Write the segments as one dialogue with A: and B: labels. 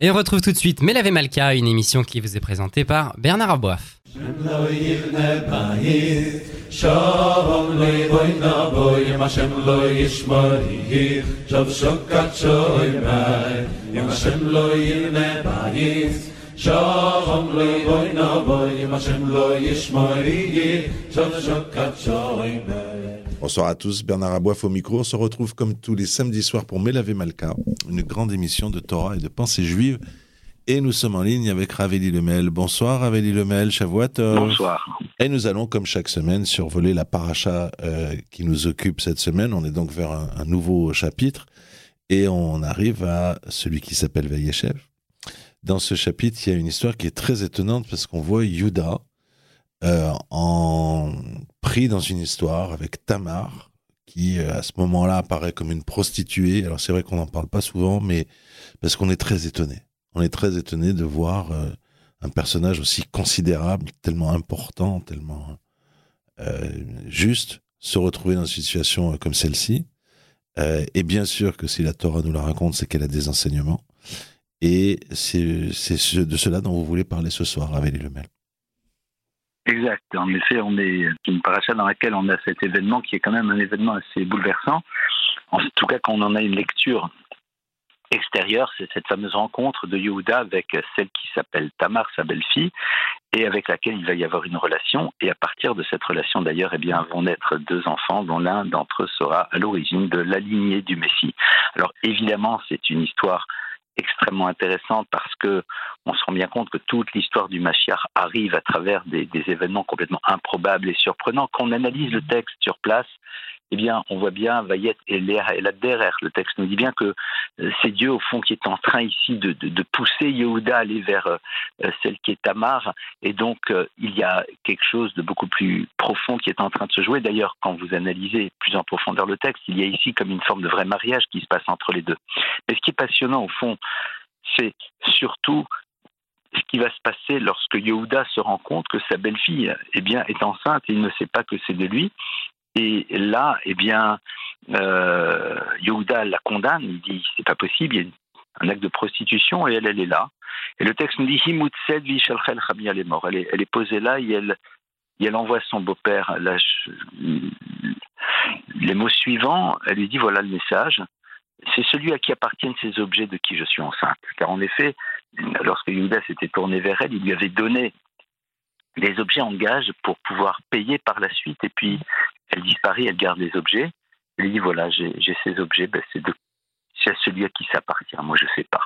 A: Et on retrouve tout de suite Melavé Malka, une émission qui vous est présentée par Bernard Aboif.
B: Bonsoir à tous, Bernard Aboif au micro. On se retrouve comme tous les samedis soirs pour Melavé Malka, une grande émission de Torah et de pensée juive. Et nous sommes en ligne avec Raveli Lemel. Bonsoir Raveli Lemel, Shavuot.
C: Bonsoir.
B: Et nous allons, comme chaque semaine, survoler la paracha euh, qui nous occupe cette semaine. On est donc vers un, un nouveau chapitre. Et on arrive à celui qui s'appelle Vayeshev. Dans ce chapitre, il y a une histoire qui est très étonnante parce qu'on voit Yuda euh, en pris dans une histoire avec Tamar, qui euh, à ce moment-là apparaît comme une prostituée. Alors c'est vrai qu'on n'en parle pas souvent, mais parce qu'on est très étonné. On est très étonné de voir euh, un personnage aussi considérable, tellement important, tellement euh, juste, se retrouver dans une situation comme celle-ci. Et bien sûr que si la Torah nous la raconte, c'est qu'elle a des enseignements. Et c'est c'est ce- de cela dont vous voulez parler ce soir, Ravel Lemel.
C: Exact. En effet, on est une paracha dans laquelle on a cet événement qui est quand même un événement assez bouleversant. En tout cas, quand on en a une lecture extérieure, c'est cette fameuse rencontre de Yehuda avec celle qui s'appelle Tamar, sa belle-fille, et avec laquelle il va y avoir une relation. Et à partir de cette relation, d'ailleurs, eh bien, vont naître deux enfants, dont l'un d'entre eux sera à l'origine de la lignée du Messie. Alors, évidemment, c'est une histoire extrêmement intéressante parce que on se rend bien compte que toute l'histoire du Mashiach arrive à travers des, des événements complètement improbables et surprenants. Quand on analyse le texte sur place, eh bien, on voit bien Vayet et la derrière. Le texte nous dit bien que euh, c'est Dieu, au fond, qui est en train ici de, pousser Yehuda à aller vers euh, celle qui est Tamar. Et donc, euh, il y a quelque chose de beaucoup plus profond qui est en train de se jouer. D'ailleurs, quand vous analysez plus en profondeur le texte, il y a ici comme une forme de vrai mariage qui se passe entre les deux. Mais ce qui est passionnant, au fond, c'est surtout ce qui va se passer lorsque Yehuda se rend compte que sa belle-fille eh bien, est enceinte et il ne sait pas que c'est de lui. Et là, eh bien, euh, la condamne. Il dit c'est pas possible, il y a un acte de prostitution et elle, elle est là. Et le texte nous dit Himutsed vishalchel Chami, elle est morte. Elle est, posée là et elle, elle envoie son beau-père les mots suivants. Elle lui dit voilà le message. C'est celui à qui appartiennent ces objets de qui je suis enceinte. Car en effet, lorsque Yehuda s'était tourné vers elle, il lui avait donné des objets en gage pour pouvoir payer par la suite. Et puis, elle disparaît, elle garde les objets. Elle dit voilà, j'ai ces objets, ben, c'est à celui à qui ça appartient. Moi, je sais pas.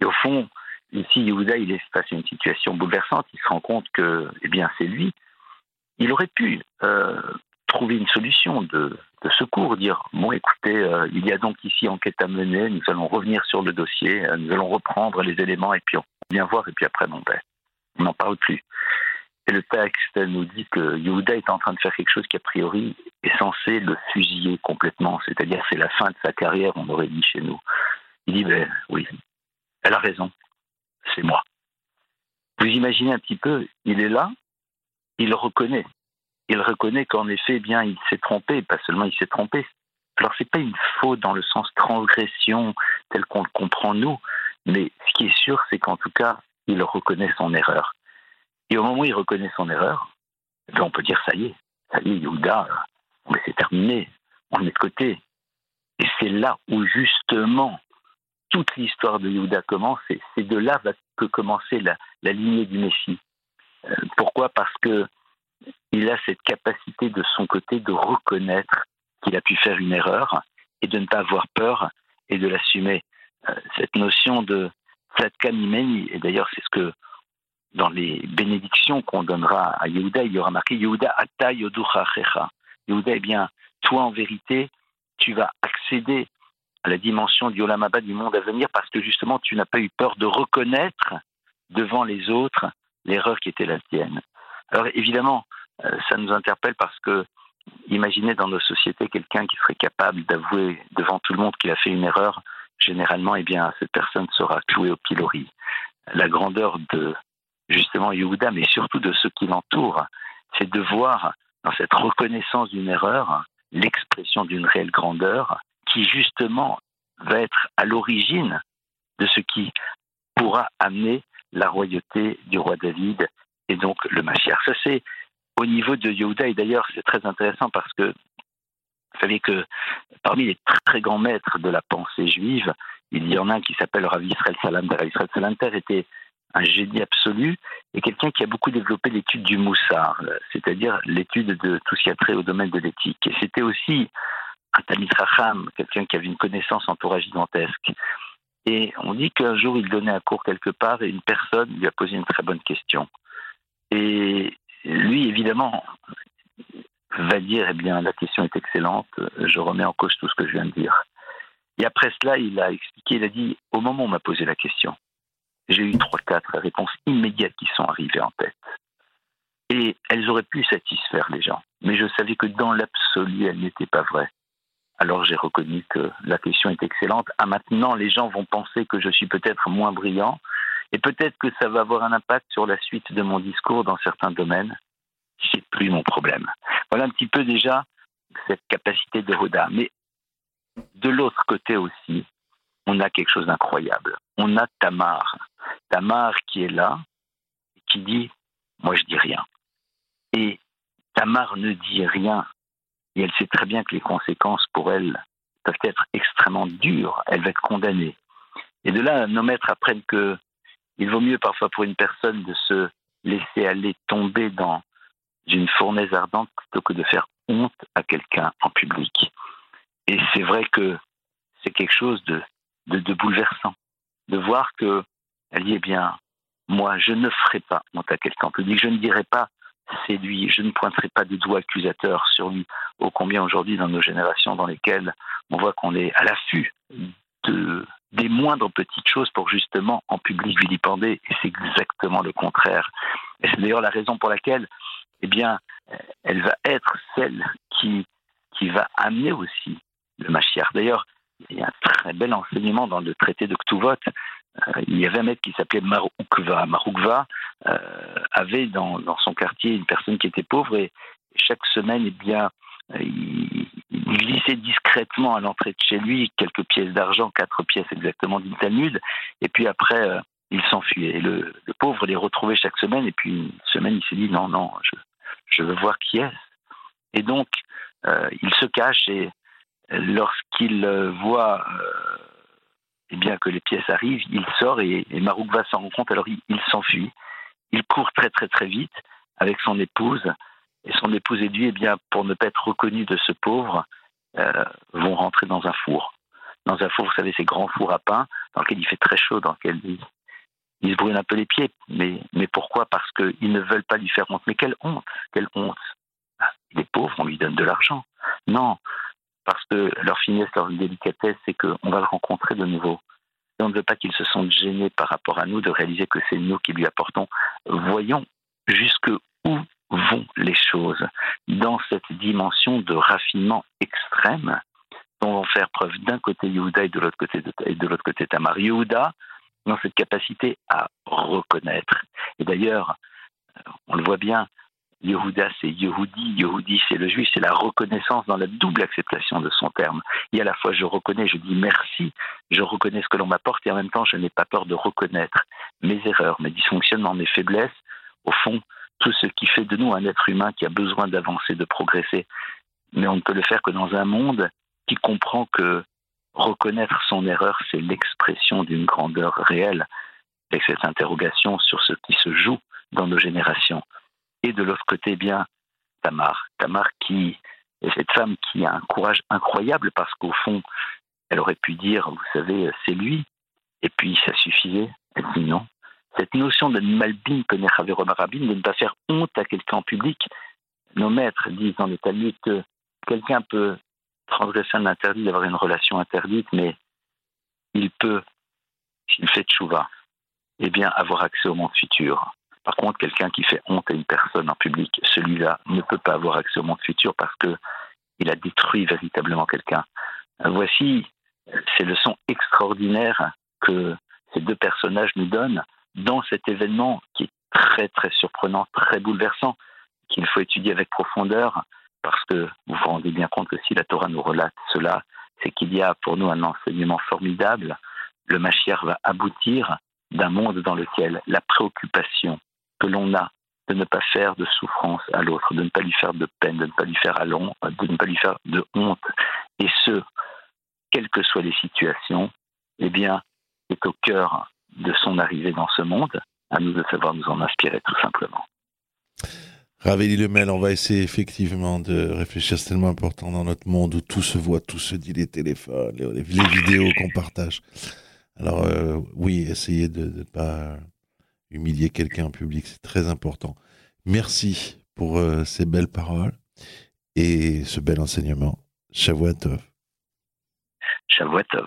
C: Et au fond, ici, Yehuda, il est face à une situation bouleversante. Il se rend compte que, eh bien, c'est lui. Il aurait pu euh, trouver une solution de, de secours, dire bon, écoutez, euh, il y a donc ici enquête à mener. Nous allons revenir sur le dossier, euh, nous allons reprendre les éléments et puis on vient voir. Et puis après, bon, ben, on n'en parle plus. Et le texte nous dit que Yehuda est en train de faire quelque chose qui, a priori, est censé le fusiller complètement. C'est-à-dire, c'est la fin de sa carrière, on aurait dit chez nous. Il dit, ben oui, elle a raison, c'est moi. Vous imaginez un petit peu, il est là, il reconnaît. Il reconnaît qu'en effet, bien, il s'est trompé, pas seulement il s'est trompé. Alors, c'est pas une faute dans le sens transgression tel qu'on le comprend nous, mais ce qui est sûr, c'est qu'en tout cas, il reconnaît son erreur. Et au moment où il reconnaît son erreur, eh on peut dire ça y est, ça y est, Yehuda, euh, c'est terminé, on est de côté. Et c'est là où justement toute l'histoire de Yehuda commence, et c'est de là que commencer la, la lignée du Messie. Euh, pourquoi? Parce que il a cette capacité de son côté de reconnaître qu'il a pu faire une erreur et de ne pas avoir peur et de l'assumer. Euh, cette notion de tzadkan imeni, et d'ailleurs c'est ce que dans les bénédictions qu'on donnera à Yehuda, il y aura marqué Yehuda ata yoducha achecha. Yehuda, eh bien, toi en vérité, tu vas accéder à la dimension du Olam du monde à venir, parce que justement, tu n'as pas eu peur de reconnaître devant les autres l'erreur qui était la tienne. Alors évidemment, euh, ça nous interpelle parce que imaginez dans nos sociétés quelqu'un qui serait capable d'avouer devant tout le monde qu'il a fait une erreur, généralement, eh bien, cette personne sera clouée au pilori. La grandeur de justement Yehuda, mais surtout de ceux qui l'entourent, c'est de voir dans cette reconnaissance d'une erreur l'expression d'une réelle grandeur qui justement va être à l'origine de ce qui pourra amener la royauté du roi David et donc le Mashiach. Ça, c'est au niveau de Yehuda, et d'ailleurs, c'est très intéressant parce que vous savez que parmi les très grands maîtres de la pensée juive, il y en a un qui s'appelle Rav Israël Salanter. Israël Salanter était un génie absolu et quelqu'un qui a beaucoup développé l'étude du moussard, c'est-à-dire l'étude de tout ce qui a trait au domaine de l'éthique. Et c'était aussi un Talmid Racham, quelqu'un qui avait une connaissance entourage gigantesque. Et on dit qu'un jour, il donnait un cours quelque part et une personne lui a posé une très bonne question. Et lui, évidemment, va dire, eh bien, la question est excellente, je remets en cause tout ce que je viens de dire. Et après cela, il a expliqué, il a dit, au moment où on m'a posé la question, j'ai eu trois, quatre réponses immédiates qui sont arrivées en tête. Et elles auraient pu satisfaire les gens. Mais je savais que dans l'absolu, elles n'étaient pas vraies. Alors j'ai reconnu que la question est excellente. Ah, maintenant, les gens vont penser que je suis peut-être moins brillant, et peut-être que ça va avoir un impact sur la suite de mon discours dans certains domaines. C'est plus mon problème. Voilà un petit peu déjà cette capacité de Roda. Mais de l'autre côté aussi, on a quelque chose d'incroyable. On a Tamar. Tamar qui est là, qui dit Moi, je dis rien. Et Tamar ne dit rien. Et elle sait très bien que les conséquences pour elle peuvent être extrêmement dures. Elle va être condamnée. Et de là, nos maîtres apprennent que il vaut mieux parfois pour une personne de se laisser aller tomber dans une fournaise ardente plutôt que de faire honte à quelqu'un en public. Et c'est vrai que c'est quelque chose de, de, bouleversant, de voir que elle dit, eh bien, moi, je ne ferai pas honte à quelqu'un en public, je ne dirai pas c'est lui, je ne pointerai pas de doigt accusateur sur lui. Ô combien aujourd'hui dans nos générations dans lesquelles on voit qu'on est à l'affût de, des moindres petites choses pour justement en public vilipender, et c'est exactement le contraire. Et c'est d'ailleurs la raison pour laquelle, eh bien, elle va être celle qui, va amener aussi le Mashiach. D'ailleurs, il y a un très bel enseignement dans le traité de Ktuvot. Euh, il y avait un maître qui s'appelait Maroukva. Maroukva euh, avait dans, son quartier une personne qui était pauvre et chaque semaine, eh bien, il, glissait discrètement à l'entrée de chez lui quelques pièces d'argent, quatre pièces exactement d'une Talmud, et puis après, euh, il s'enfuyait. Le, le, pauvre les retrouvait chaque semaine, et puis une semaine, il s'est dit non, non, je, veux voir qui est. Et donc, euh, il se cache, et lorsqu'il voit euh, eh bien, que les pièces arrivent, il sort, et, et Marouk va s'en rendre compte, alors il, s'enfuit. Il court très, très, très vite avec son épouse et son épouse et lui, eh bien, pour ne pas être reconnu de ce pauvre, euh, vont rentrer dans un four. Dans un four, vous savez, ces grands fours à pain, dans lequel il fait très chaud, dans lequel il, il se brûle un peu les pieds. Mais, mais pourquoi? Parce qu'ils ne veulent pas lui faire honte. Mais quelle honte? Quelle honte? Ah, Il est pauvre, on lui donne de l'argent. Non, parce que leur finesse, leur délicatesse, c'est qu'on va le rencontrer de nouveau. Et on ne veut pas qu'il se sente gêné par rapport à nous de réaliser que c'est nous qui lui apportons. Voyons jusque où vont les choses dans cette dimension de raffinement extrême dont vont faire preuve d'un côté Yehuda et de l'autre côté, et de l'autre côté Tamar. Yehuda, dans cette capacité à reconnaître. Et d'ailleurs, on le voit bien, Yehuda c'est Yehudi, Yehudi c'est le juif, c'est la reconnaissance dans la double acceptation de son terme. Et à la fois je reconnais, je dis merci, je reconnais ce que l'on m'apporte et en même temps je n'ai pas peur de reconnaître mes erreurs, mes dysfonctionnements, mes faiblesses. Au fond, tout ce qui fait de nous un être humain qui a besoin d'avancer, de progresser. Mais on ne peut le faire que dans un monde qui comprend que reconnaître son erreur, c'est l'expression d'une grandeur réelle, avec cette interrogation sur ce qui se joue dans nos générations. Et de l'autre côté, eh bien, Tamar. Tamar qui est cette femme qui a un courage incroyable parce qu'au fond, elle aurait pu dire, vous savez, c'est lui, et puis ça suffisait. Elle dit non, cette notion de malbin rabin, de ne pas faire honte à quelqu'un en public. Nos maîtres disent dans les Talmuds que quelqu'un peut transgresser un interdit d'avoir une relation interdite, mais il peut, s'il fait tchouva, eh bien, avoir accès au monde futur. Par contre, quelqu'un qui fait honte à une personne en public, celui-là ne peut pas avoir accès au monde futur parce que il a détruit véritablement quelqu'un. Voici ces leçons extraordinaires que ces deux personnages nous donnent dans cet événement qui est très très surprenant, très bouleversant, qu'il faut étudier avec profondeur, parce que vous vous rendez bien compte que si la Torah nous relate cela, c'est qu'il y a pour nous un enseignement formidable. Le Mashiach va aboutir d'un monde dans lequel la préoccupation que l'on a de ne pas faire de souffrance à l'autre, de ne pas lui faire de peine, de ne pas lui faire à de ne pas lui faire de honte, et ce, quelles que soient les situations, eh bien, est au cœur de son arrivée dans ce monde, à nous de savoir nous en inspirer tout simplement.
B: Ravelli Lemel, on va essayer effectivement de réfléchir, c'est tellement important dans notre monde où tout se voit, tout se dit, les téléphones, les, vidéos qu'on partage. Alors euh, oui, essayez de ne pas humilier quelqu'un en public, c'est très important. Merci pour euh, ces belles paroles et ce bel enseignement. Shavuatov.
C: Shavuatov.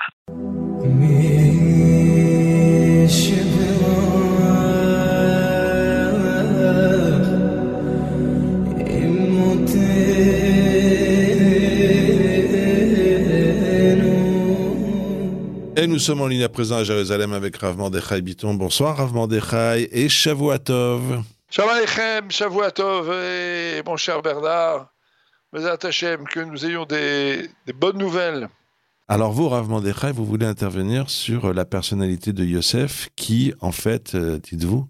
B: Et nous sommes en ligne à présent à Jérusalem avec Rav Mordechai Biton. Bonsoir Rav Mordechai et Shavuatov.
D: Shalom Shavuatov et mon cher Bernard, que nous ayons des, bonnes nouvelles.
B: Alors vous, Rav Mordechai, vous voulez intervenir sur la personnalité de Yosef qui, en fait, euh, dites-vous,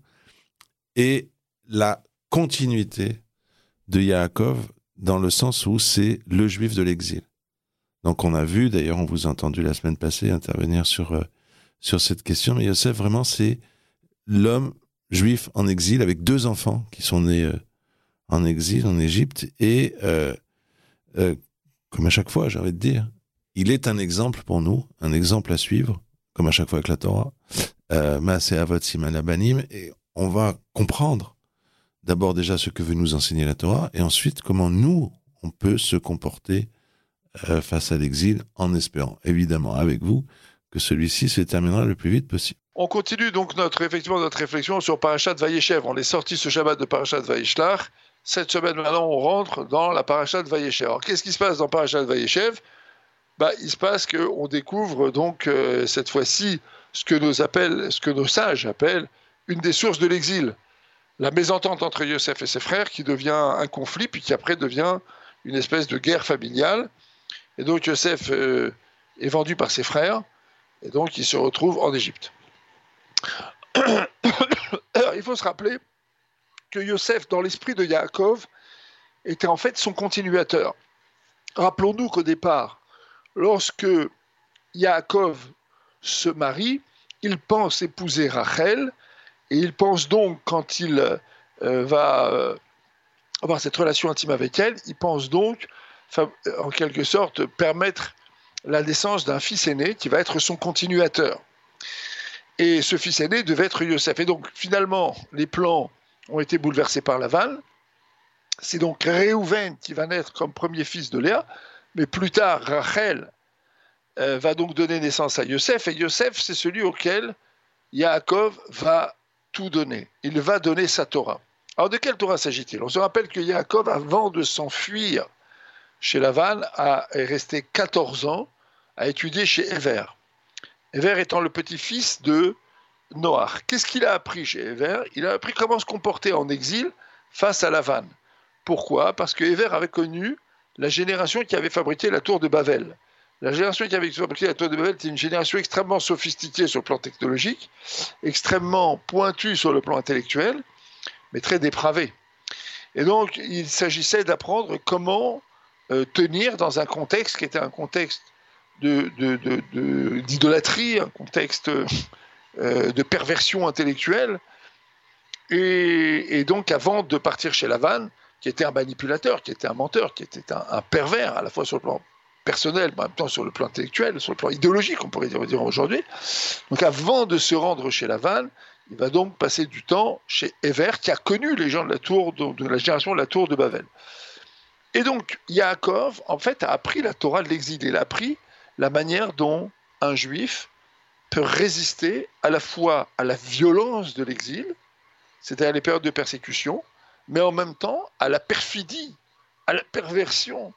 B: est la continuité de Yaakov dans le sens où c'est le juif de l'exil. Donc on a vu, d'ailleurs on vous a entendu la semaine passée intervenir sur, euh, cette question, mais Yosef vraiment c'est l'homme juif en exil avec deux enfants qui sont nés euh, en exil en Égypte. Et euh, comme à chaque fois j'ai envie de dire, il est un exemple pour nous, un exemple à suivre, comme à chaque fois avec la Torah, Maase Avot Simanabanim, et on va comprendre d'abord déjà ce que veut nous enseigner la Torah et ensuite comment nous on peut se comporter euh, face à l'exil, en espérant évidemment avec vous que celui-ci se terminera le plus vite possible.
D: On continue donc notre, effectivement notre réflexion sur Parashat Vayeshev. On est sorti ce Shabbat de Parashat Vayeshlach. Cette semaine maintenant, on rentre dans la Parashat Vayeshev. Alors qu'est-ce qui se passe dans Parashat Vayeshev? Bah, Il se passe qu'on découvre donc euh, cette fois-ci ce que, nos ce que nos sages appellent une des sources de l'exil. La mésentente entre Yosef et ses frères qui devient un conflit, puis qui après devient une espèce de guerre familiale. Et donc Yosef euh, est vendu par ses frères, et donc il se retrouve en Égypte. il faut se rappeler que Yosef, dans l'esprit de Yaakov, était en fait son continuateur. Rappelons-nous qu'au départ, lorsque Yaakov se marie, il pense épouser Rachel, et il pense donc, quand il euh, va euh, avoir cette relation intime avec elle, il pense donc en quelque sorte permettre la naissance d'un fils aîné qui va être son continuateur. Et ce fils aîné devait être Yosef. Et donc finalement, les plans ont été bouleversés par Laval. C'est donc Réhouven qui va naître comme premier fils de Léa, mais plus tard, Rachel euh, va donc donner naissance à Yosef, et Yosef, c'est celui auquel Yaakov va tout donner. Il va donner sa Torah. Alors de quelle Torah s'agit-il? On se rappelle que Yaakov, avant de s'enfuir chez Laval, est resté 14 ans à étudier chez Ever. Ever étant le petit-fils de Noach. Qu'est-ce qu'il a appris chez Ever Il a appris comment se comporter en exil face à Lavan. Pourquoi? Parce que Ever avait connu la génération qui avait fabriqué la tour de Babel. La génération qui avait fabriqué la tour de Babel était une génération extrêmement sophistiquée sur le plan technologique, extrêmement pointue sur le plan intellectuel, mais très dépravée. Et donc, il s'agissait d'apprendre comment tenir dans un contexte qui était un contexte d'idolâtrie, un contexte euh, de perversion intellectuelle. Et, donc, avant de partir chez Lavanne, qui était un manipulateur, qui était un menteur, qui était un, pervers, à la fois sur le plan personnel, mais en même temps sur le plan intellectuel, sur le plan idéologique, on pourrait dire, aujourd'hui. Donc, avant de se rendre chez Lavanne, il va donc passer du temps chez Ever, qui a connu les gens de la tour, de la génération de la tour de Babel. Et donc, Yaakov, en fait, a appris la Torah de l'exil. Il a appris la manière dont un juif peut résister à la fois à la violence de l'exil, c'est-à-dire les périodes de persécution, mais en même temps à la perfidie, à la perversion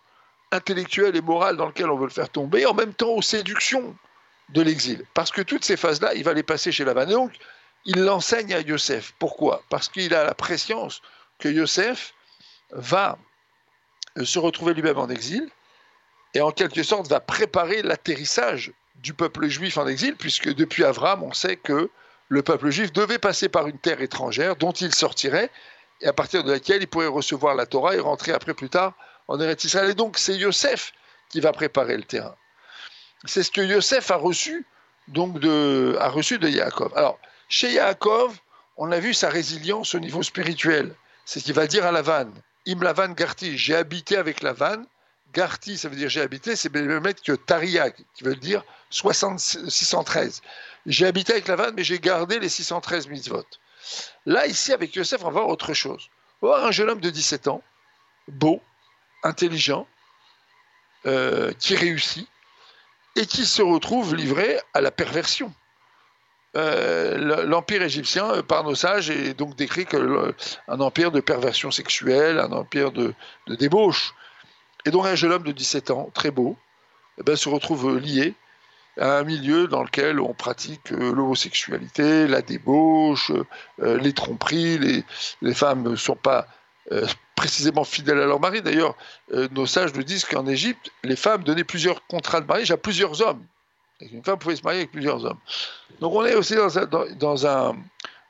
D: intellectuelle et morale dans laquelle on veut le faire tomber, en même temps aux séductions de l'exil. Parce que toutes ces phases-là, il va les passer chez Lavan. donc, il l'enseigne à Yosef. Pourquoi? Parce qu'il a la préscience que Yosef va se retrouver lui-même en exil et en quelque sorte va préparer l'atterrissage du peuple juif en exil, puisque depuis Avram, on sait que le peuple juif devait passer par une terre étrangère dont il sortirait et à partir de laquelle il pourrait recevoir la Torah et rentrer après plus tard en Eretz Israël. Et donc c'est Yosef qui va préparer le terrain. C'est ce que Yosef a reçu donc de, a reçu de Yaakov. Alors chez Yaakov, on a vu sa résilience au niveau spirituel. C'est ce qu'il va dire à Lavan. Im Lavan Garti, j'ai habité avec Lavan. Garti, ça veut dire j'ai habité, c'est le même que Tariak, qui veut dire 613. J'ai habité avec Lavan, mais j'ai gardé les 613 mitzvot. Là, ici, avec Yosef, on va voir autre chose. On va voir un jeune homme de 17 ans, beau, intelligent, euh, qui réussit, et qui se retrouve livré à la perversion. Euh, l'empire égyptien, euh, par nos sages, est donc décrit comme un empire de perversion sexuelle, un empire de, débauche. Et donc un jeune homme de 17 ans, très beau, eh ben, se retrouve lié à un milieu dans lequel on pratique euh, l'homosexualité, la débauche, les tromperies, les, les femmes ne sont pas précisément fidèles à leur mari. D'ailleurs, nos sages nous disent qu'en Égypte, les femmes donnaient plusieurs contrats de mariage à plusieurs hommes. Une femme pouvait se marier avec plusieurs hommes. Donc on est aussi dans un, dans, un,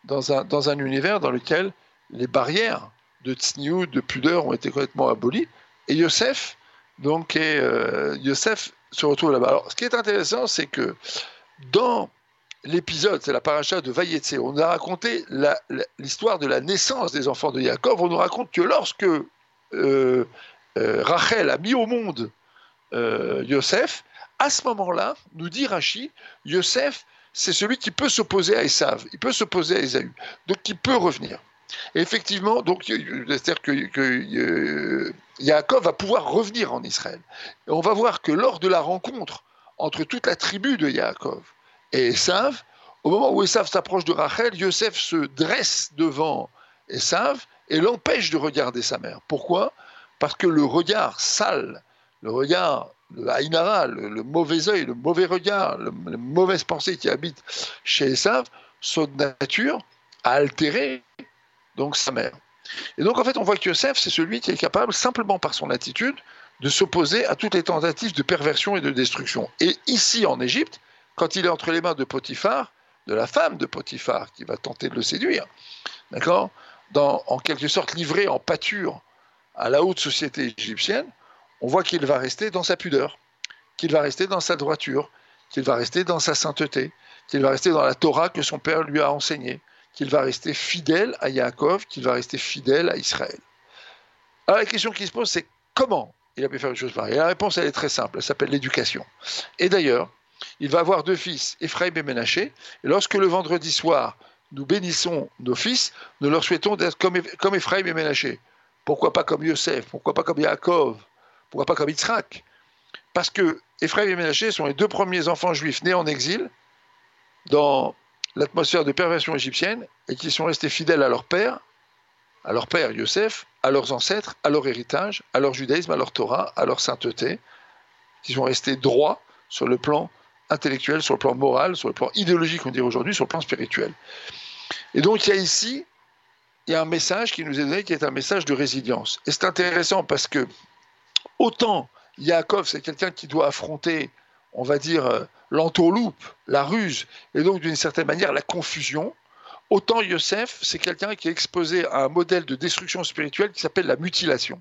D: dans, un, univers dans lequel les barrières de tsniou, de pudeur ont été complètement abolies. Et Yosef, donc, euh, Yosef se retrouve là-bas. Alors, ce qui est intéressant, c'est que dans l'épisode, c'est la paracha de Vayetse, on a raconté l'histoire de la naissance des enfants de Yaakov. On nous raconte que lorsque euh, euh, Rachel a mis au monde Yosef, à ce moment-là, nous dit Rachi, Yosef, c'est celui qui peut s'opposer à Esav, il peut s'opposer à Esaü, donc il peut revenir. Et effectivement, donc, c'est-à-dire que, que euh, Yaakov va pouvoir revenir en Israël. Et on va voir que lors de la rencontre entre toute la tribu de Yaakov et Esav, au moment où Esav s'approche de Rachel, Yosef se dresse devant Esav et l'empêche de regarder sa mère. Pourquoi? Parce que le regard sale, le regard le haïnara, le, mauvais œil, le mauvais regard, le, les mauvaises pensées qui habitent chez Esav, son nature a altéré donc sa mère. Et donc en fait, on voit que Yosef, c'est celui qui est capable, simplement par son attitude, de s'opposer à toutes les tentatives de perversion et de destruction. Et ici, en Égypte, quand il est entre les mains de Potiphar, de la femme de Potiphar, qui va tenter de le séduire, d'accord En quelque sorte livré en pâture à la haute société égyptienne, on voit qu'il va rester dans sa pudeur, qu'il va rester dans sa droiture, qu'il va rester dans sa sainteté, qu'il va rester dans la Torah que son père lui a enseignée, qu'il va rester fidèle à Yaakov, qu'il va rester fidèle à Israël. Alors la question qui se pose, c'est comment il a pu faire une chose pareille la réponse, elle est très simple, elle s'appelle l'éducation. Et d'ailleurs, il va avoir deux fils, Ephraim et Ménaché, et lorsque le vendredi soir, nous bénissons nos fils, nous leur souhaitons d'être comme, comme Ephraim et Ménaché. Pourquoi pas comme Yosef Pourquoi pas comme Yaakov pourquoi pas comme Yitzhak Parce que Ephraim et Ménaché sont les deux premiers enfants juifs nés en exil dans l'atmosphère de perversion égyptienne et qui sont restés fidèles à leur père, à leur père Yosef, à leurs ancêtres, à leur héritage, à leur judaïsme, à leur Torah, à leur sainteté, qui sont restés droits sur le plan intellectuel, sur le plan moral, sur le plan idéologique, on dirait aujourd'hui, sur le plan spirituel. Et donc il y a ici, il y a un message qui nous est donné qui est un message de résilience. Et c'est intéressant parce que Autant Yaakov, c'est quelqu'un qui doit affronter, on va dire, euh, l'entourloupe, la ruse, et donc d'une certaine manière la confusion. Autant Yosef, c'est quelqu'un qui est exposé à un modèle de destruction spirituelle qui s'appelle la mutilation.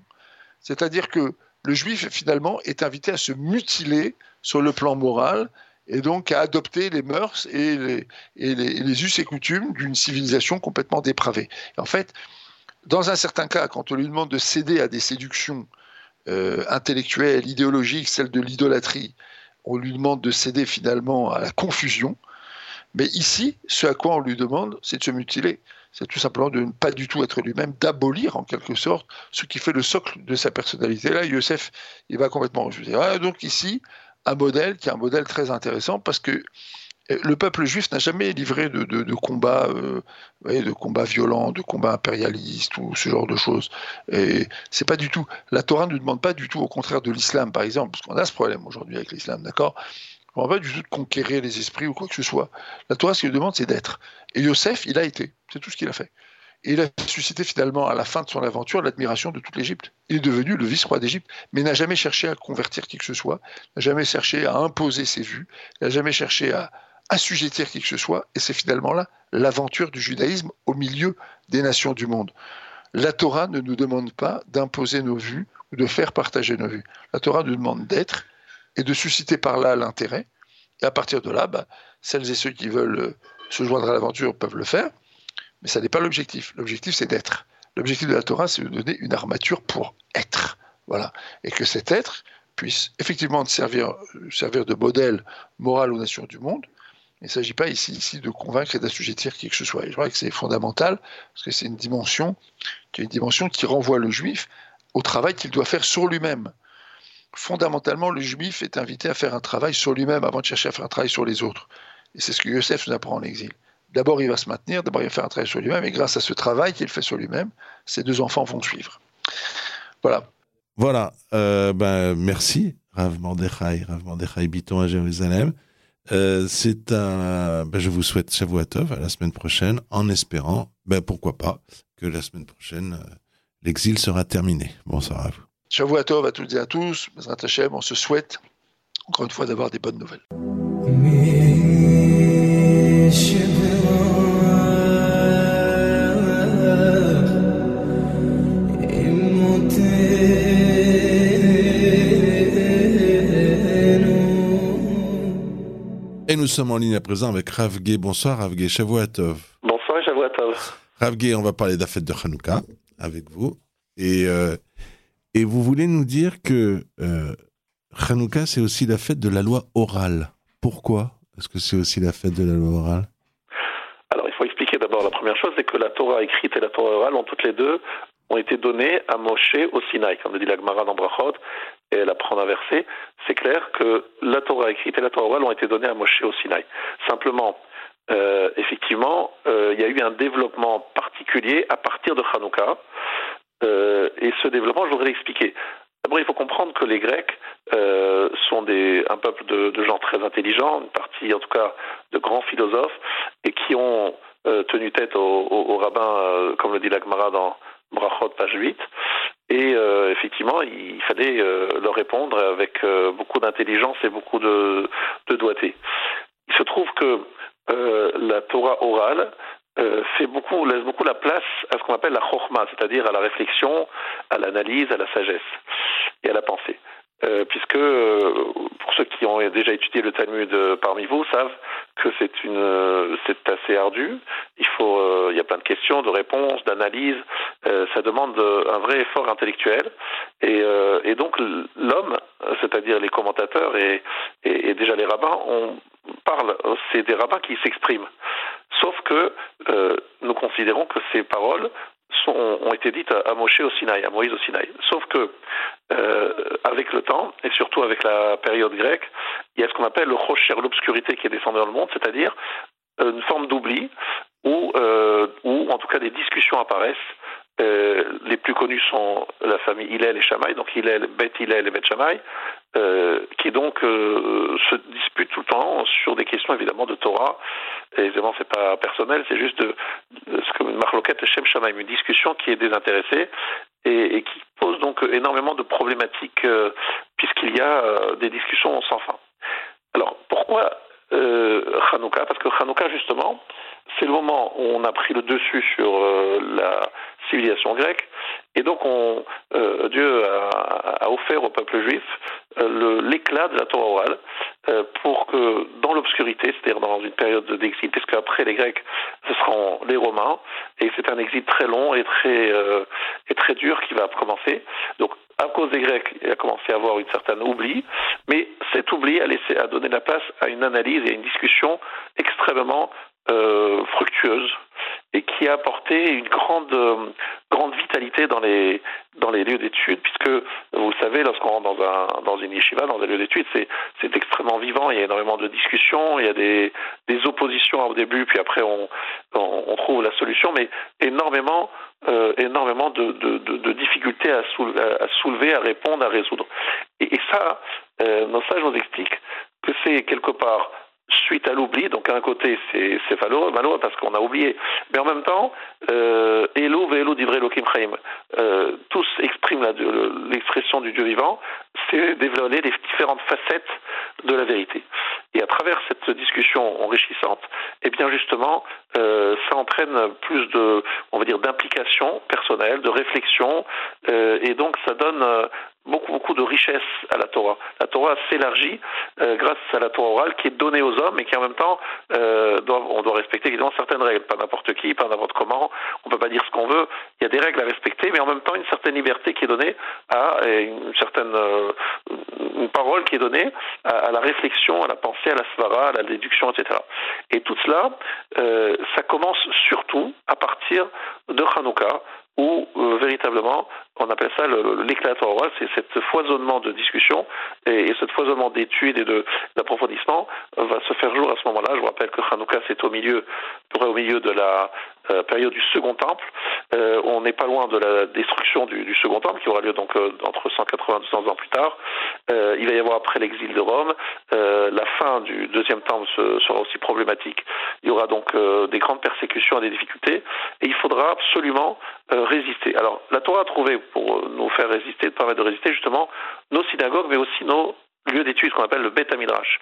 D: C'est-à-dire que le juif, finalement, est invité à se mutiler sur le plan moral et donc à adopter les mœurs et les, et les us et coutumes d'une civilisation complètement dépravée. en fait, dans un certain cas, quand on lui demande de céder à des séductions euh, intellectuelle, idéologique, celle de l'idolâtrie. On lui demande de céder finalement à la confusion. Mais ici, ce à quoi on lui demande, c'est de se mutiler. C'est tout simplement de ne pas du tout être lui-même, d'abolir en quelque sorte ce qui fait le socle de sa personnalité. Là, Youssef, il va complètement refuser. donc ici, un modèle qui est un modèle très intéressant parce que le peuple juif n'a jamais livré de, de, combats, euh, de combats violents, de combats impérialistes ou ce genre de choses. Et c'est pas du tout. La Torah ne demande pas du tout, au contraire de l'islam, par exemple, parce qu'on a ce problème aujourd'hui avec l'islam, d'accord? On ne pas du tout de conquérir les esprits ou quoi que ce soit. La Torah, ce qu'il demande, c'est d'être. Et Yosef, il a été. C'est tout ce qu'il a fait. Et il a suscité finalement, à la fin de son aventure, l'admiration de toute l'Égypte. Il est devenu le vice-roi d'Égypte, mais n'a jamais cherché à convertir qui que ce soit, n'a jamais cherché à imposer ses vues, n'a jamais cherché à, assujettir qui que ce soit, et c'est finalement là l'aventure du judaïsme au milieu des nations du monde. La Torah ne nous demande pas d'imposer nos vues ou de faire partager nos vues. La Torah nous demande d'être et de susciter par là l'intérêt. Et à partir de là, bah, celles et ceux qui veulent euh, se joindre à l'aventure peuvent le faire, mais ça n'est pas l'objectif. L'objectif, c'est d'être. L'objectif de la Torah, c'est de donner une armature pour être. Voilà. Et que cet être puisse effectivement servir, euh, servir de modèle moral aux nations du monde, il ne s'agit pas ici, de convaincre et d'assujettir qui que ce soit. je crois que c'est fondamental, parce que c'est une dimension qui renvoie le juif au travail qu'il doit faire sur lui-même. Fondamentalement, le juif est invité à faire un travail sur lui-même avant de chercher à faire un travail sur les autres. Et c'est ce que Yosef nous apprend en exil. D'abord, il va se maintenir, d'abord, il va faire un travail sur lui-même, et grâce à ce travail qu'il fait sur lui-même, ses deux enfants vont suivre. Voilà.
B: Voilà. Euh, ben, merci, Rav Mordechai, Rav Mordechai Biton à Jérusalem. Euh, c'est un. Ben, je vous souhaite Shavuatov à la semaine prochaine, en espérant, ben, pourquoi pas, que la semaine prochaine, euh, l'exil sera terminé. Bonsoir à vous.
D: Shavuatov à toutes et à tous. on se souhaite, encore une fois, d'avoir des bonnes nouvelles.
B: Et nous sommes en ligne à présent avec Ravgé. Bonsoir Ravgé, Shavuatov.
E: Bonsoir Shavuatov.
B: Ravgé, on va parler de la fête de Hanouka avec vous. Et, euh, et vous voulez nous dire que euh, Hanouka, c'est aussi la fête de la loi orale. Pourquoi est-ce que c'est aussi la fête de la loi orale?
E: Alors, il faut expliquer d'abord la première chose, c'est que la Torah écrite et la Torah orale ont toutes les deux ont été données à Moshe au Sinaï. Comme le dit la Gemara dans Brachot, et elle apprend un verset, c'est clair que la Torah écrite et la Torah orale ont été données à Moshe au Sinaï. Simplement, euh, effectivement, euh, il y a eu un développement particulier à partir de Hanouka. Euh, et ce développement, je voudrais l'expliquer. D'abord, il faut comprendre que les Grecs sont des, un peuple de, gens très intelligents, une partie en tout cas de grands philosophes, et qui ont tenu tête aux au, rabbins, comme le dit la Gemara dans Brachot, page 8. Et euh, effectivement, il fallait euh, leur répondre avec euh, beaucoup d'intelligence et beaucoup de, de, doigté. Il se trouve que la Torah orale fait beaucoup, laisse beaucoup la place à ce qu'on appelle la chorma, c'est-à-dire à la réflexion, à l'analyse, à la sagesse et à la pensée. Euh, puisque euh, pour ceux qui ont déjà étudié le Talmud euh, parmi vous savent que c'est une c'est assez ardu. Il faut il y a plein de questions, de réponses, d'analyses. ça demande un vrai effort intellectuel et, et donc l'homme, c'est-à-dire les commentateurs et, et, et, déjà les rabbins, on parle. C'est des rabbins qui s'expriment. Sauf que nous considérons que ces paroles sont, ont été dites à, Moshe au Sinaï, à Moïse au Sinaï. Sauf que, euh, avec le temps, et surtout avec la période grecque, il y a ce qu'on appelle le rocher, l'obscurité qui est descendu dans le monde, c'est-à-dire une forme d'oubli, où, euh, où en tout cas des discussions apparaissent euh, les plus connus sont la famille Hillel et Shammai, donc Hillel, Beth Hillel et Beth Shammai, euh, qui donc euh, se disputent tout le temps sur des questions évidemment de Torah. Et évidemment, c'est pas personnel, c'est juste de, ce que Marloquette Shem Shammai, une discussion qui est désintéressée et, et qui pose donc énormément de problématiques puisqu'il y a des discussions sans fin. Alors pourquoi euh, Hanouka? Parce que Hanouka justement, c'est le moment où on a pris le dessus sur la civilisation grecque. Et donc, on, euh, Dieu a, offert au peuple juif euh, l'éclat de la Torah orale euh, pour que, dans l'obscurité, c'est-à-dire dans une période d'exil, puisque après les Grecs, ce seront les Romains, et c'est un exil très long et très, et très dur qui va commencer. Donc, à cause des Grecs, il a commencé à avoir une certaine oubli, mais cet oubli a, laissé, a donné la place à une analyse et à une discussion extrêmement fructueuse et qui a apporté une grande, euh, grande vitalité dans les, dans les lieux d'études, puisque vous savez, lorsqu'on rentre dans, un, dans une yeshiva, dans un lieu d'études, c'est, c'est extrêmement vivant, il y a énormément de discussions, il y a des, des oppositions au début, puis après on, on, trouve la solution, mais énormément, euh, énormément de, de, difficultés à soulever, à soulever, à répondre, à résoudre. Et, ça, euh, nos sages nous expliquent que c'est quelque part suite à l'oubli. Donc, d'un côté, c'est malheureux, malheureux parce qu'on a oublié. Mais en même temps, euh, Elo, Velo, Divrei, Lokim, euh, tous expriment l'expression du Dieu vivant, c'est dévoiler les différentes facettes de la vérité. Et à travers cette discussion enrichissante, eh bien justement, euh, ça entraîne plus de, on va dire, d'implication personnelle, de réflexion, euh, et donc ça donne euh, beaucoup, beaucoup de richesse à la Torah. La Torah s'élargit grâce à la Torah orale qui est donnée aux hommes et qui en même temps, doit, on doit respecter évidemment certaines règles. Pas n'importe qui, pas n'importe comment, on peut pas dire ce qu'on veut. Il y a des règles à respecter, mais en même temps une certaine liberté qui est donnée à une certaine parole qui est donnée à, la réflexion, à la pensée, à la svara, à la déduction, etc. Et tout cela, ça commence surtout à partir de Hanouka, où euh, véritablement on appelle ça l'éclatoire oral, c'est cet foisonnement de discussion et, ce foisonnement d'études et d'approfondissement va se faire jour à ce moment-là. Je vous rappelle que Hanouka c'est au milieu, au milieu de la euh, période du Second Temple. Euh, on n'est pas loin de la destruction du, Second Temple qui aura lieu donc euh, entre 180 et 200 ans plus tard. Il va y avoir après l'exil de Rome. La fin du Deuxième Temple sera aussi problématique. Il y aura donc des grandes persécutions et des difficultés et il faudra absolument résister. Alors la Torah a trouvé pour nous faire résister, permettre de résister justement nos synagogues mais aussi nos lieux d'études, qu'on appelle le Beth Midrash.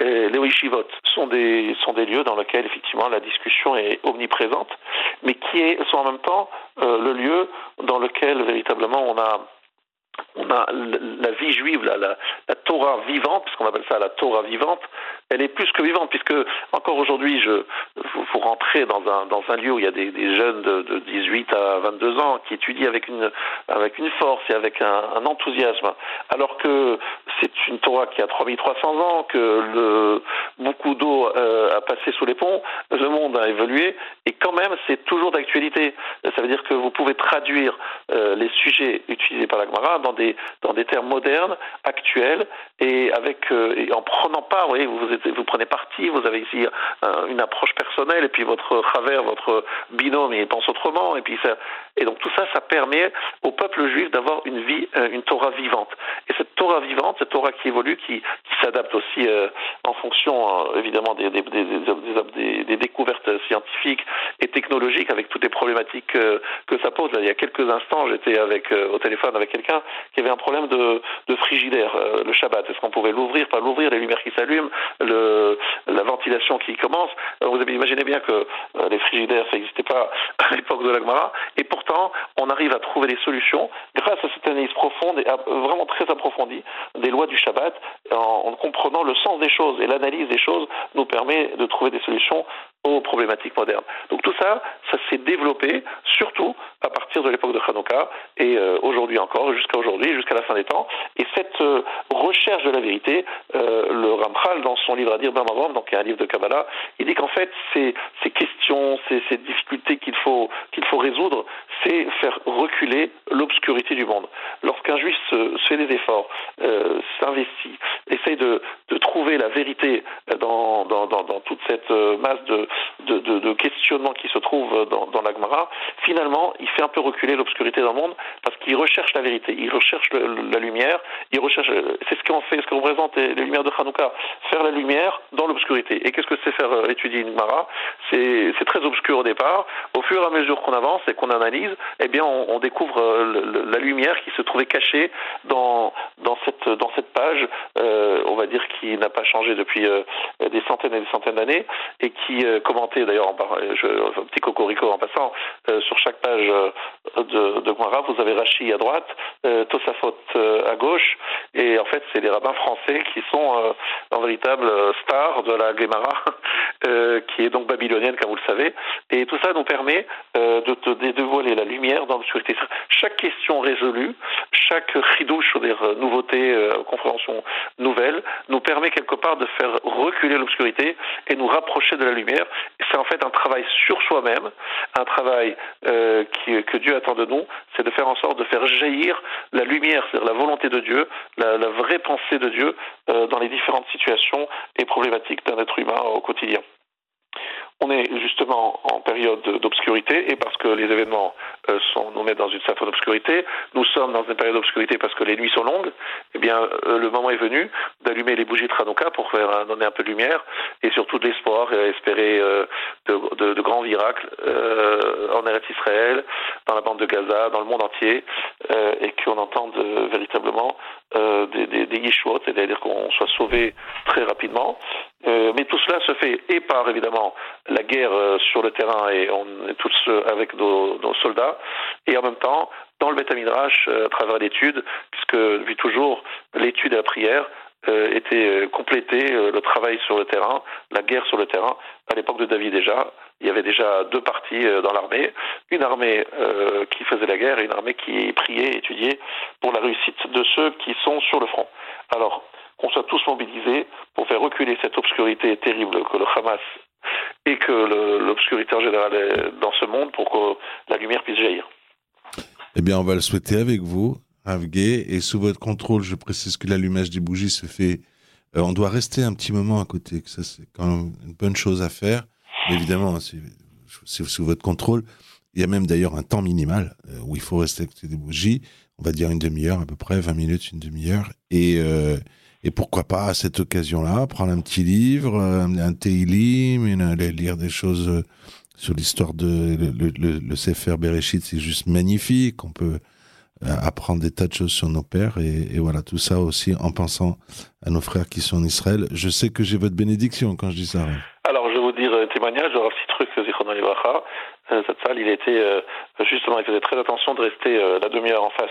E: Les Yeshivot sont des, sont des lieux dans lesquels, effectivement, la discussion est omniprésente, mais qui sont en même temps euh, le lieu dans lequel, véritablement, on a on a la vie juive, la, Torah vivante, puisqu'on appelle ça la Torah vivante, elle est plus que vivante, puisque encore aujourd'hui, je vous, rentrez dans un, lieu où il y a des, jeunes de, de, 18 à 22 ans qui étudient avec une, force et avec un, enthousiasme, alors que c'est une Torah qui a 3300 ans, que beaucoup d'eau euh, a passé sous les ponts, le monde a évolué, et quand même, c'est toujours d'actualité. Ça veut dire que vous pouvez traduire euh, les sujets utilisés par la Gemara dans des, termes modernes, actuels, et, avec, euh, et en prenant part, vous vous prenez parti, vous avez ici euh, une approche personnelle, et puis votre travers, votre binôme, il pense autrement, et puis ça, et donc tout ça, ça permet au peuple juif d'avoir une vie, euh, une Torah vivante. Et cette Torah vivante, cette Torah qui évolue, qui, s'adapte aussi euh, en fonction, euh, évidemment, des, découvertes scientifiques et technologiques, avec toutes les problématiques que, que ça pose. Il y a quelques instants, j'étais au téléphone avec quelqu'un qui avait un problème de, frigidaire, le Shabbat. Est-ce qu'on pouvait l'ouvrir, pas l'ouvrir, les lumières qui s'allument, la ventilation qui commence? Vous imaginez bien que les frigidaires, ça n'existait pas à l'époque de l'Agmara. Et pourtant, on arrive à trouver des solutions grâce à cette analyse profonde et vraiment très approfondie des lois du Shabbat, en, en comprenant le sens des choses. Et l'analyse des choses nous permet de trouver des solutions aux problématiques modernes. Donc tout ça, ça s'est développé surtout à partir de l'époque de Hanouka et euh, aujourd'hui encore, jusqu'à aujourd'hui, jusqu'à la fin des temps. Et cette euh, recherche de la vérité, euh, le Ramchal, dans son livre à dire Bamavam, donc un livre de Kabbalah, il dit qu'en fait, ces, questions, ces, difficultés qu'il faut, qu'il faut résoudre, c'est faire reculer l'obscurité du monde. Lorsqu'un juif se, fait des efforts, s'investit, essaye de, trouver la vérité dans, dans, toute cette masse de, de, de, questionnements qui se trouvent dans, dans l'Agmara, finalement, il fait un peu reculer l'obscurité dans le monde parce qu'il recherche la vérité, il recherche la lumière, il recherche. C'est ce qu'on fait, ce que représente les, lumières de Hanouka, faire la lumière dans l'obscurité. Et qu'est-ce que c'est faire euh, étudier une Gemara? C'est très obscur au départ. Au fur et à mesure qu'on avance et qu'on analyse, eh bien, on, découvre euh, la lumière qui se trouvait cachée dans dans cette dans cette page, euh, on va dire qui n'a pas changé depuis euh, des centaines et des centaines d'années et qui euh, commentait d'ailleurs, un petit cocorico en passant, euh, sur chaque page euh, de, de vous avez Rachi à droite, euh, Tosafot à gauche, et en fait, c'est les rabbins français qui sont en véritable star de la Gemara, qui est donc babylonienne, comme vous le savez, et tout ça nous permet de dévoiler la lumière dans l'obscurité. Chaque question résolue, chaque ridouche, ou des nouveautés, compréhension nouvelle, nous permet quelque part de faire reculer l'obscurité et nous rapprocher de la lumière. C'est en fait un travail sur soi-même, un travail euh, que Dieu attend de nous, c'est de faire en sorte de faire jaillir la lumière, c'est-à-dire la volonté de Dieu, la, la vraie pensée de Dieu euh, dans les différentes situations et problématiques d'un être humain au quotidien. On est justement en période d'obscurité et parce que les événements euh, sont, nous mettent dans une certaine obscurité, nous sommes dans une période d'obscurité parce que les nuits sont longues, eh bien euh, le moment est venu d'allumer les bougies de Hanouka pour faire euh, donner un peu de lumière et surtout de l'espoir et espérer de, de, de, grands miracles en Eretz Israël, dans la bande de Gaza, dans le monde entier et qu'on entende véritablement euh, des, des, des c'est-à-dire qu'on soit sauvé très rapidement. Euh, mais tout cela se fait et par évidemment la guerre euh, sur le terrain et on est tous avec nos, nos soldats, et en même temps dans le Beth à travers l'étude, puisque depuis toujours l'étude et la prière euh, était complété le travail sur le terrain, la guerre sur le terrain. À l'époque de David déjà, il y avait déjà deux parties dans l'armée, une armée qui faisait la guerre et une armée qui priait, étudiait pour la réussite de ceux qui sont sur le front. Alors, qu'on soit tous mobilisés pour faire reculer cette obscurité terrible que le Hamas et que l'obscurité en général est dans ce monde pour que la lumière puisse jaillir.
B: Eh bien, on va le souhaiter avec vous, Et sous votre contrôle, je précise que l'allumage des bougies se fait. Euh, on doit rester un petit moment à côté, que ça c'est quand même une bonne chose à faire. évidemment, c'est sous votre contrôle. Il y a même d'ailleurs un temps minimal euh, où il faut rester à côté des bougies. On va dire une demi-heure à peu près, 20 minutes, une demi-heure. Et euh, et pourquoi pas à cette occasion-là prendre un petit livre, euh, un Teilim, aller lire des choses euh, sur l'histoire de le, le, le Sefer Bereshit, c'est juste magnifique. On peut apprendre des tas de choses sur nos pères et, voilà tout ça aussi en pensant à nos frères qui sont en Israël. Je sais que j'ai votre bénédiction quand je dis ça.
E: Alors je vais vous dire un témoignage, un petit truc, Zichron Alibracha. Cette salle, il était justement, il faisait très attention de rester la demi-heure en face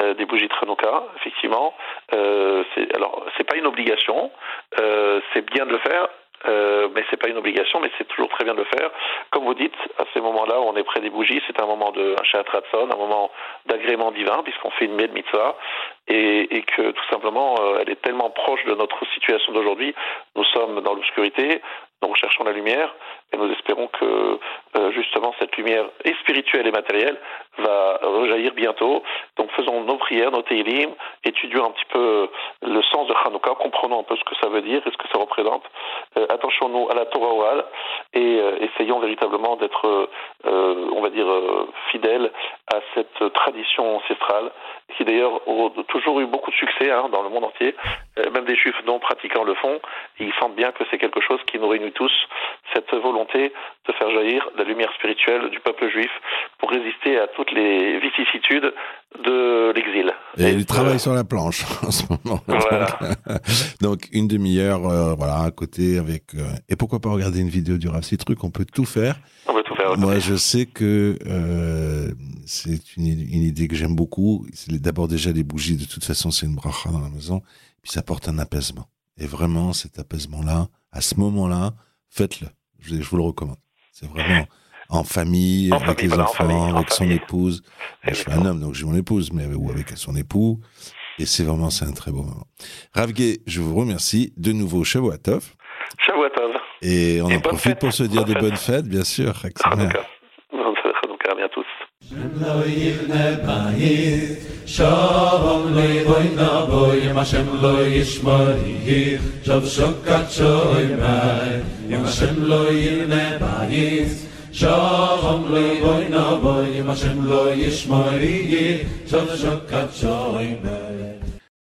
E: euh, des bougies de Hanouka, effectivement. Euh, alors, c'est pas une obligation, euh, c'est bien de le faire, euh, mais c'est pas une obligation, mais c'est toujours très bien de le faire. Comme vous dites, à ces moments-là on est près des bougies, c'est un moment de un un moment d'agrément divin, puisqu'on fait une mitzvah, et, et que tout simplement, euh, elle est tellement proche de notre situation d'aujourd'hui. Nous sommes dans l'obscurité, nous recherchons la lumière, et nous espérons que euh, justement cette lumière et spirituelle et matérielle va rejaillir bientôt. Donc faisons nos prières, nos teilim, étudions un petit peu le sens de Hanouka, comprenons un peu ce que ça veut dire et ce que ça représente. Euh, Attachons-nous à la Torah orale et euh, essayons véritablement d'être, euh, on va dire, euh, fidèles à cette tradition ancestrale qui d'ailleurs a toujours eu beaucoup de succès hein, dans le monde entier. Euh, même des juifs non pratiquants le font. Ils sentent bien que c'est quelque chose qui nous réunit tous, cette volonté de faire jaillir la lumière spirituelle du peuple juif pour résister à toutes les vicissitudes de l'exil.
B: Et, il travaille sur la planche en ce moment. Donc, une demi-heure, euh, voilà, à côté avec. Euh, et pourquoi pas regarder une vidéo du Rav Truc On peut tout faire.
E: On peut tout faire.
B: Moi, je sais que euh, c'est une, une, idée que j'aime beaucoup. D'abord déjà les bougies. De toute façon, c'est une bracha dans la maison. Puis ça apporte un apaisement. Et vraiment, cet apaisement-là, à ce moment-là, faites-le. Je, je vous le recommande. C'est vraiment en famille,
E: En
B: avec
E: famille,
B: les enfants,
E: famille,
B: avec son
E: famille.
B: épouse. Moi, je suis un homme, donc j'ai mon épouse, mais ou avec son époux. Et c'est vraiment, c'est un très beau moment. Ravgé, je vous remercie. De nouveau, Shavuatov.
E: Shavuatov.
B: Et on
E: Et
B: en profite
E: fête.
B: pour se dire
E: Bonne
B: de bonnes fêtes, bien sûr.
E: Bonne fête à bien tous.
F: Shalom le boy na boy ma shem lo yishmari chav shokat shoy mai ma shem lo yine bayis. Shalom le boy na boy ma shem lo yishmari chav shokat shoy mai